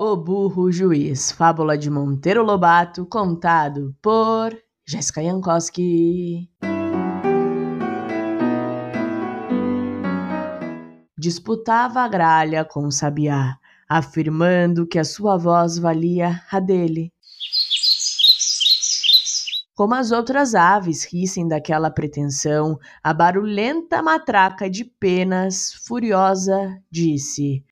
O Burro Juiz, fábula de Monteiro Lobato, contado por Jéssica Jankowski. Disputava a gralha com o sabiá, afirmando que a sua voz valia a dele. Como as outras aves rissem daquela pretensão, a barulhenta matraca de penas, furiosa, disse: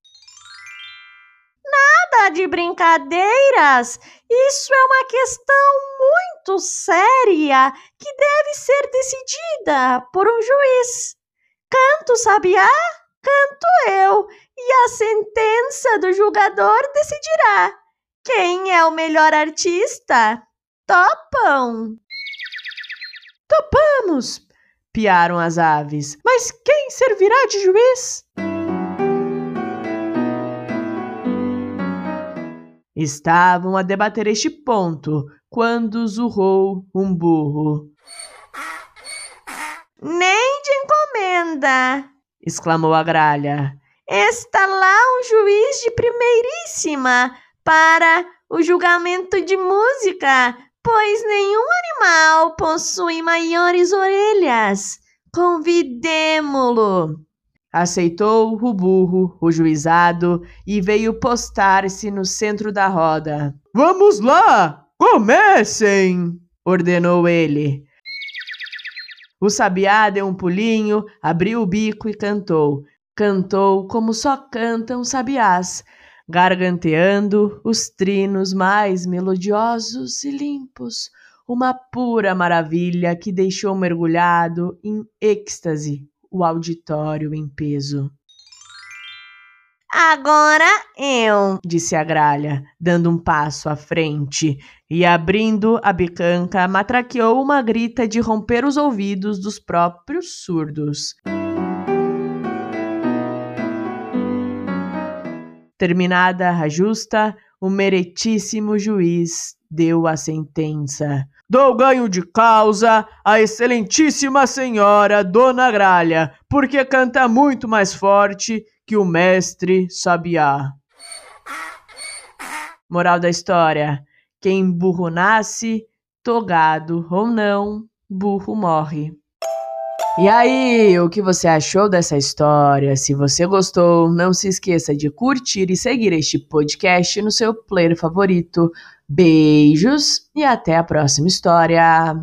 de brincadeiras. Isso é uma questão muito séria que deve ser decidida por um juiz. Canto sabiá, canto eu, e a sentença do julgador decidirá quem é o melhor artista. Topam! Topamos! piaram as aves. Mas quem servirá de juiz? Estavam a debater este ponto quando zurrou um burro. Nem de encomenda! exclamou a gralha. Está lá um juiz de primeiríssima para o julgamento de música, pois nenhum animal possui maiores orelhas. Convidemo-lo. Aceitou o burro, o juizado, e veio postar-se no centro da roda. Vamos lá! Comecem! ordenou ele. O sabiá deu um pulinho, abriu o bico e cantou. Cantou como só cantam sabiás, garganteando os trinos mais melodiosos e limpos, uma pura maravilha que deixou mergulhado em êxtase o auditório em peso. Agora eu, disse a gralha, dando um passo à frente e abrindo a bicanca, matraqueou uma grita de romper os ouvidos dos próprios surdos. Terminada a justa, o meritíssimo juiz deu a sentença. Dou ganho de causa à excelentíssima senhora Dona Gralha, porque canta muito mais forte que o mestre Sabiá. Moral da história: quem burro nasce, togado ou não, burro morre. E aí, o que você achou dessa história? Se você gostou, não se esqueça de curtir e seguir este podcast no seu player favorito. Beijos e até a próxima história!